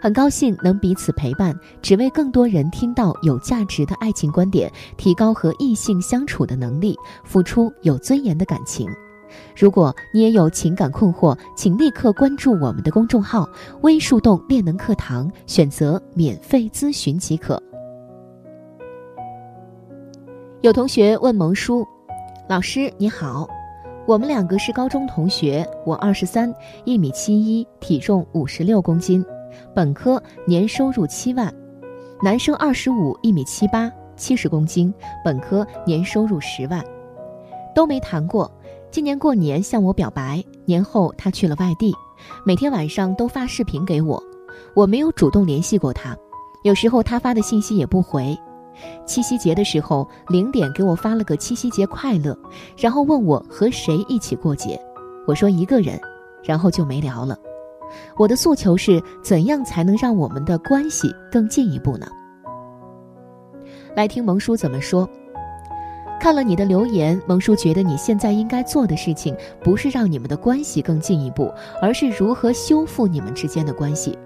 很高兴能彼此陪伴，只为更多人听到有价值的爱情观点，提高和异性相处的能力，付出有尊严的感情。如果你也有情感困惑，请立刻关注我们的公众号“微树洞恋能课堂”，选择免费咨询即可。有同学问萌叔：“老师你好，我们两个是高中同学，我二十三，一米七一，体重五十六公斤。”本科年收入七万，男生二十五，一米七八，七十公斤，本科年收入十万，都没谈过。今年过年向我表白，年后他去了外地，每天晚上都发视频给我，我没有主动联系过他，有时候他发的信息也不回。七夕节的时候零点给我发了个七夕节快乐，然后问我和谁一起过节，我说一个人，然后就没聊了。我的诉求是怎样才能让我们的关系更进一步呢？来听萌叔怎么说。看了你的留言，萌叔觉得你现在应该做的事情不是让你们的关系更进一步，而是如何修复你们之间的关系。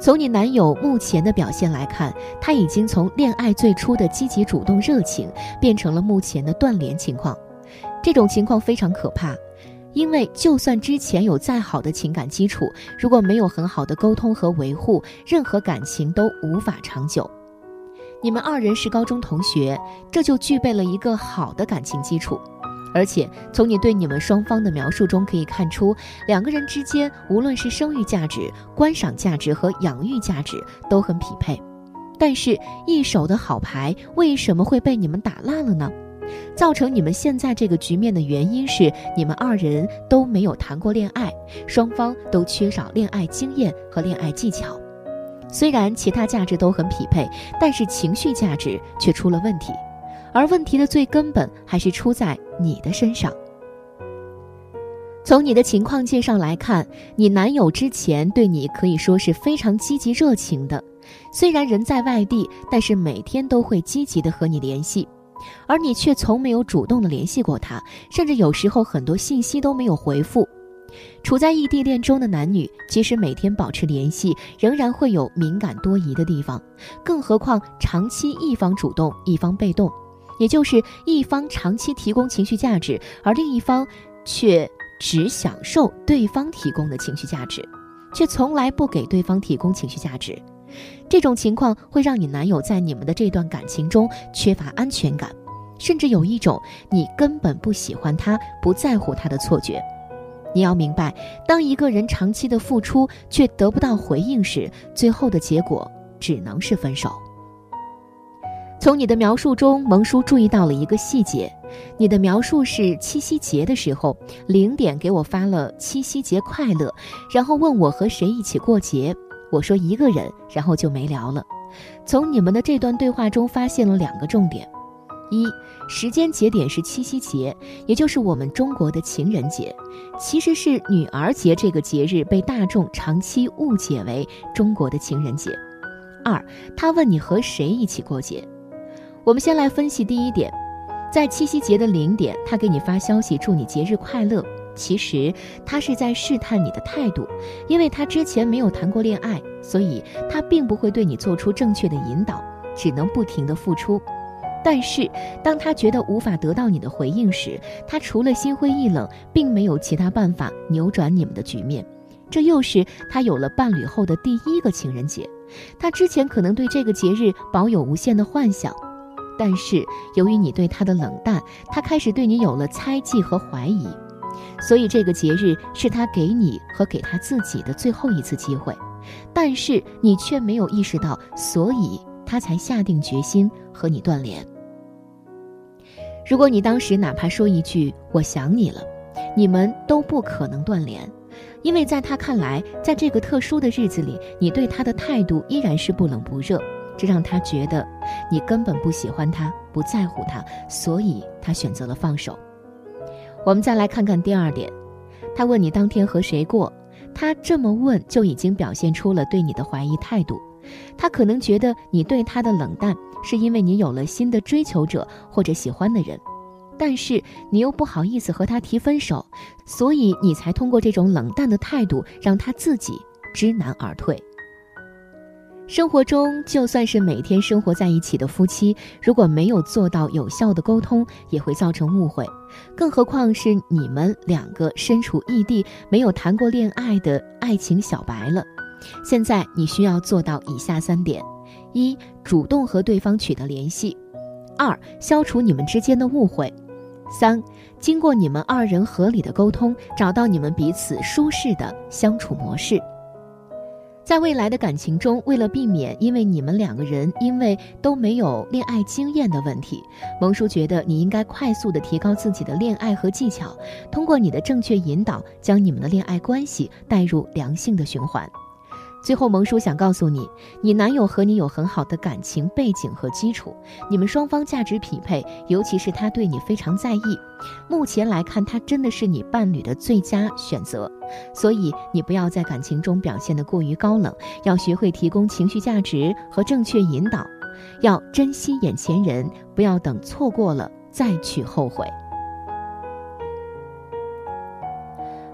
从你男友目前的表现来看，他已经从恋爱最初的积极主动热情，变成了目前的断联情况，这种情况非常可怕。因为就算之前有再好的情感基础，如果没有很好的沟通和维护，任何感情都无法长久。你们二人是高中同学，这就具备了一个好的感情基础。而且从你对你们双方的描述中可以看出，两个人之间无论是生育价值、观赏价值和养育价值都很匹配。但是，一手的好牌为什么会被你们打烂了呢？造成你们现在这个局面的原因是，你们二人都没有谈过恋爱，双方都缺少恋爱经验和恋爱技巧。虽然其他价值都很匹配，但是情绪价值却出了问题，而问题的最根本还是出在你的身上。从你的情况介绍来看，你男友之前对你可以说是非常积极热情的，虽然人在外地，但是每天都会积极的和你联系。而你却从没有主动的联系过他，甚至有时候很多信息都没有回复。处在异地恋中的男女，即使每天保持联系，仍然会有敏感多疑的地方。更何况长期一方主动，一方被动，也就是一方长期提供情绪价值，而另一方却只享受对方提供的情绪价值，却从来不给对方提供情绪价值。这种情况会让你男友在你们的这段感情中缺乏安全感，甚至有一种你根本不喜欢他、不在乎他的错觉。你要明白，当一个人长期的付出却得不到回应时，最后的结果只能是分手。从你的描述中，萌叔注意到了一个细节：你的描述是七夕节的时候零点给我发了“七夕节快乐”，然后问我和谁一起过节。我说一个人，然后就没聊了。从你们的这段对话中发现了两个重点：一，时间节点是七夕节，也就是我们中国的情人节，其实是女儿节这个节日被大众长期误解为中国的情人节；二，他问你和谁一起过节。我们先来分析第一点，在七夕节的零点，他给你发消息祝你节日快乐。其实他是在试探你的态度，因为他之前没有谈过恋爱，所以他并不会对你做出正确的引导，只能不停的付出。但是当他觉得无法得到你的回应时，他除了心灰意冷，并没有其他办法扭转你们的局面，这又是他有了伴侣后的第一个情人节。他之前可能对这个节日保有无限的幻想，但是由于你对他的冷淡，他开始对你有了猜忌和怀疑。所以这个节日是他给你和给他自己的最后一次机会，但是你却没有意识到，所以他才下定决心和你断联。如果你当时哪怕说一句“我想你了”，你们都不可能断联，因为在他看来，在这个特殊的日子里，你对他的态度依然是不冷不热，这让他觉得你根本不喜欢他，不在乎他，所以他选择了放手。我们再来看看第二点，他问你当天和谁过，他这么问就已经表现出了对你的怀疑态度。他可能觉得你对他的冷淡是因为你有了新的追求者或者喜欢的人，但是你又不好意思和他提分手，所以你才通过这种冷淡的态度让他自己知难而退。生活中，就算是每天生活在一起的夫妻，如果没有做到有效的沟通，也会造成误会。更何况是你们两个身处异地、没有谈过恋爱的爱情小白了。现在你需要做到以下三点：一、主动和对方取得联系；二、消除你们之间的误会；三、经过你们二人合理的沟通，找到你们彼此舒适的相处模式。在未来的感情中，为了避免因为你们两个人因为都没有恋爱经验的问题，萌叔觉得你应该快速的提高自己的恋爱和技巧，通过你的正确引导，将你们的恋爱关系带入良性的循环。最后，萌叔想告诉你，你男友和你有很好的感情背景和基础，你们双方价值匹配，尤其是他对你非常在意。目前来看，他真的是你伴侣的最佳选择。所以，你不要在感情中表现得过于高冷，要学会提供情绪价值和正确引导，要珍惜眼前人，不要等错过了再去后悔。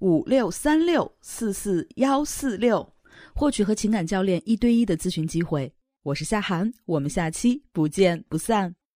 五六三六四四幺四六，获取和情感教练一对一的咨询机会。我是夏涵，我们下期不见不散。